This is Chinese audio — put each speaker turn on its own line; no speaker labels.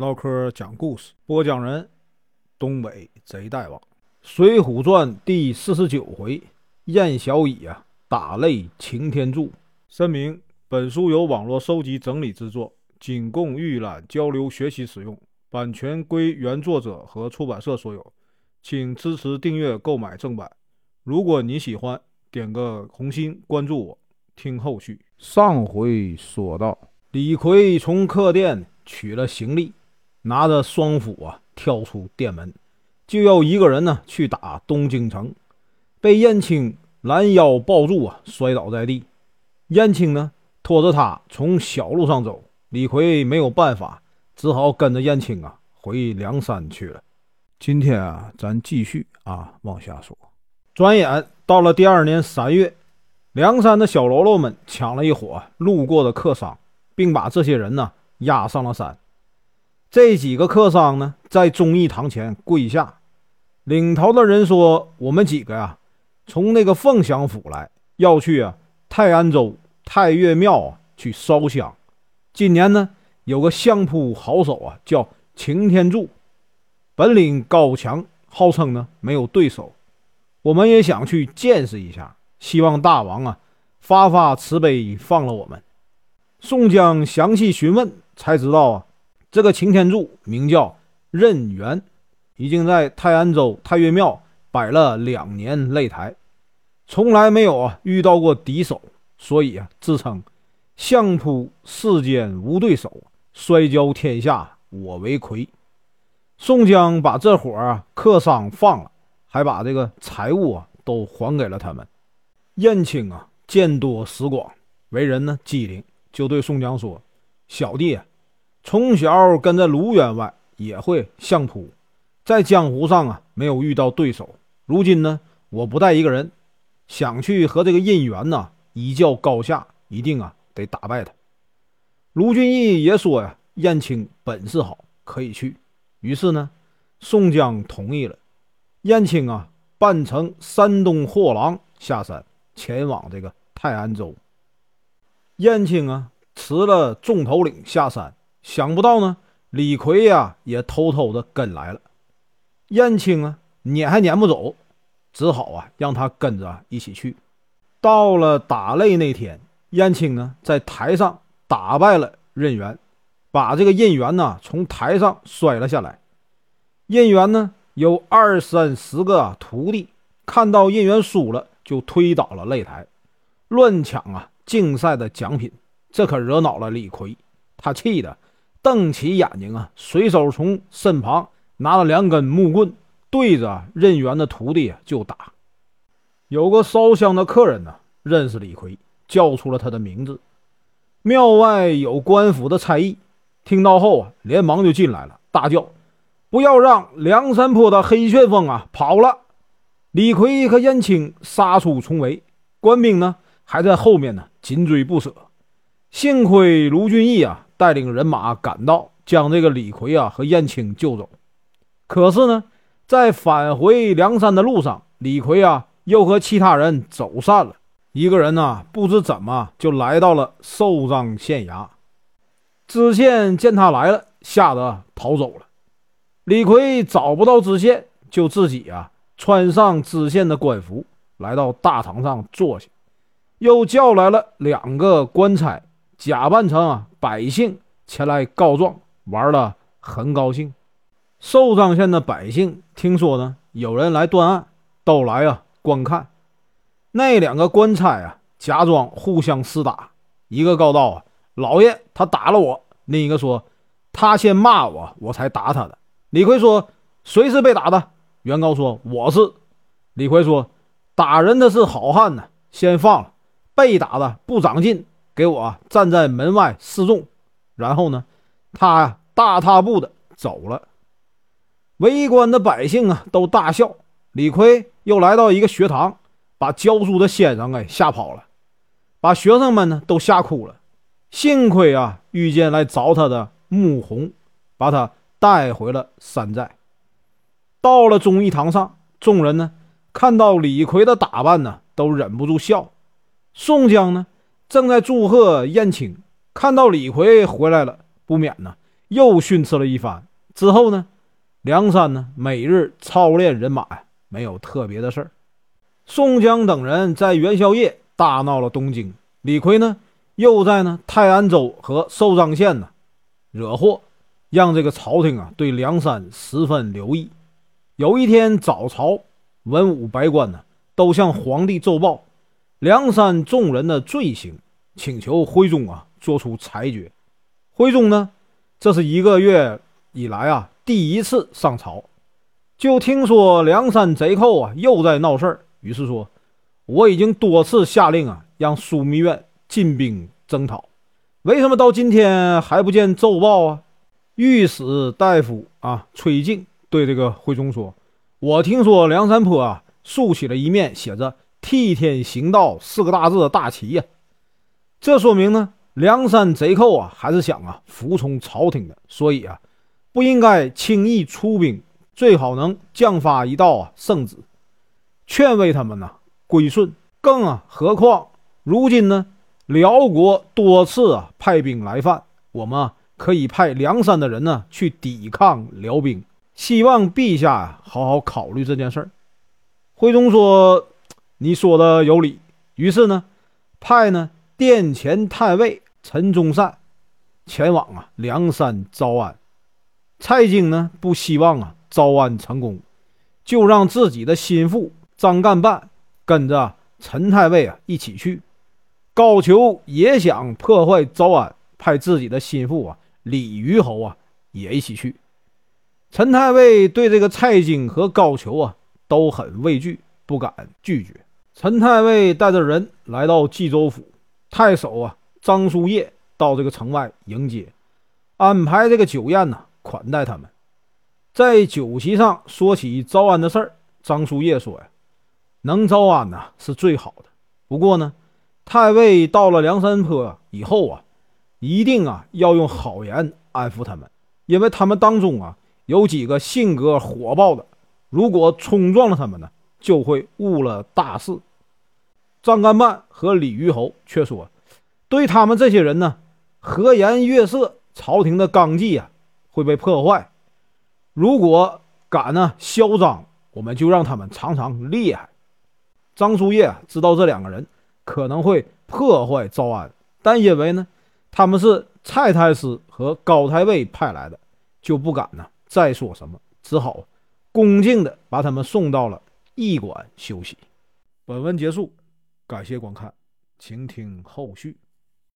唠嗑讲故事，播讲人：东北贼大王，《水浒传》第四十九回，燕小乙啊打擂擎天柱。声明：本书由网络收集整理制作，仅供预览、交流、学习使用，版权归原作者和出版社所有，请支持订阅、购买正版。如果你喜欢，点个红心，关注我，听后续。上回说到，李逵从客店取了行李。拿着双斧啊，跳出店门，就要一个人呢去打东京城，被燕青拦腰抱住啊，摔倒在地。燕青呢拖着他从小路上走，李逵没有办法，只好跟着燕青啊回梁山去了。今天啊，咱继续啊往下说。转眼到了第二年三月，梁山的小喽啰们抢了一伙路过的客商，并把这些人呢押上了山。这几个客商呢，在忠义堂前跪下。领头的人说：“我们几个呀，从那个凤翔府来，要去啊泰安州太岳庙啊去烧香。今年呢，有个相扑好手啊，叫擎天柱，本领高强，号称呢没有对手。我们也想去见识一下，希望大王啊发发慈悲，放了我们。”宋江详细询问，才知道啊。这个擎天柱名叫任元，已经在泰安州太岳庙摆了两年擂台，从来没有啊遇到过敌手，所以啊自称相扑世间无对手，摔跤天下我为魁。宋江把这伙啊客商放了，还把这个财物啊都还给了他们。燕青啊见多识广，为人呢机灵，就对宋江说：“小弟。”从小跟着卢员外也会相扑，在江湖上啊没有遇到对手。如今呢，我不带一个人，想去和这个印元呐一较高下，一定啊得打败他。卢俊义也说呀，燕青本事好，可以去。于是呢，宋江同意了。燕青啊扮成山东货郎下山，前往这个泰安州。燕青啊辞了众头领下山。想不到呢，李逵呀也偷偷的跟来了。燕青啊撵还撵不走，只好啊让他跟着一起去。到了打擂那天，燕青呢在台上打败了任元，把这个任元呢从台上摔了下来。任元呢有二三十个徒弟，看到任元输了，就推倒了擂台，乱抢啊竞赛的奖品。这可惹恼了李逵，他气的。瞪起眼睛啊，随手从身旁拿了两根木棍，对着任元的徒弟就打。有个烧香的客人呢，认识李逵，叫出了他的名字。庙外有官府的差役，听到后啊，连忙就进来了，大叫：“不要让梁山坡的黑旋风啊跑了！”李逵和燕青杀出重围，官兵呢还在后面呢紧追不舍。幸亏卢俊义啊。带领人马赶到，将这个李逵啊和燕青救走。可是呢，在返回梁山的路上，李逵啊又和其他人走散了。一个人呢，不知怎么就来到了寿张县衙。知县见他来了，吓得跑走了。李逵找不到知县，就自己啊穿上知县的官服，来到大堂上坐下，又叫来了两个官差。假扮成啊百姓前来告状，玩的很高兴。寿张县的百姓听说呢，有人来断案，都来啊观看。那两个官差啊，假装互相厮打，一个告道啊：“老爷，他打了我。”另一个说：“他先骂我，我才打他的。”李逵说：“谁是被打的？”原告说：“我是。”李逵说：“打人的是好汉呢，先放了；被打的不长进。”给我站在门外示众，然后呢，他大踏步的走了。围观的百姓啊都大笑。李逵又来到一个学堂，把教书的先生给吓跑了，把学生们呢都吓哭了。幸亏啊遇见来找他的穆弘，把他带回了山寨。到了忠义堂上，众人呢看到李逵的打扮呢，都忍不住笑。宋江呢？正在祝贺燕青，看到李逵回来了，不免呢又训斥了一番。之后呢，梁山呢每日操练人马呀，没有特别的事儿。宋江等人在元宵夜大闹了东京，李逵呢又在呢泰安州和寿张县呢惹祸，让这个朝廷啊对梁山十分留意。有一天早朝，文武百官呢都向皇帝奏报梁山众人的罪行，请求徽宗啊做出裁决。徽宗呢，这是一个月以来啊第一次上朝，就听说梁山贼寇啊又在闹事儿。于是说：“我已经多次下令啊，让枢密院进兵征讨，为什么到今天还不见奏报啊？”御史大夫啊，崔静对这个徽宗说：“我听说梁山坡啊，竖起了一面写着‘替天行道’四个大字的大旗呀，这说明呢，梁山贼寇啊，还是想啊服从朝廷的，所以啊，不应该轻易出兵，最好能降发一道啊圣旨。”劝慰他们呢归顺，更啊，何况如今呢，辽国多次啊派兵来犯，我们啊可以派梁山的人呢去抵抗辽兵。希望陛下好好考虑这件事儿。徽宗说：“你说的有理。”于是呢，派呢殿前太尉陈忠善前往啊梁山招安。蔡京呢不希望啊招安成功，就让自己的心腹。张干办跟着陈太尉啊一起去，高俅也想破坏招安，派自己的心腹啊李虞侯啊也一起去。陈太尉对这个蔡京和高俅啊都很畏惧，不敢拒绝。陈太尉带着人来到冀州府，太守啊张叔夜到这个城外迎接，安排这个酒宴呢款待他们。在酒席上说起招安的事儿，张叔夜说呀。能招安呢是最好的。不过呢，太尉到了梁山坡以后啊，一定啊要用好言安抚他们，因为他们当中啊有几个性格火爆的，如果冲撞了他们呢，就会误了大事。张干办和李虞侯却说，对他们这些人呢，和颜悦色，朝廷的纲纪啊会被破坏。如果敢呢嚣张，我们就让他们尝尝厉害。张叔夜知道这两个人可能会破坏招安，但因为呢他们是蔡太师和高太尉派来的，就不敢呢再说什么，只好恭敬的把他们送到了驿馆休息。本文结束，感谢观看，请听后续。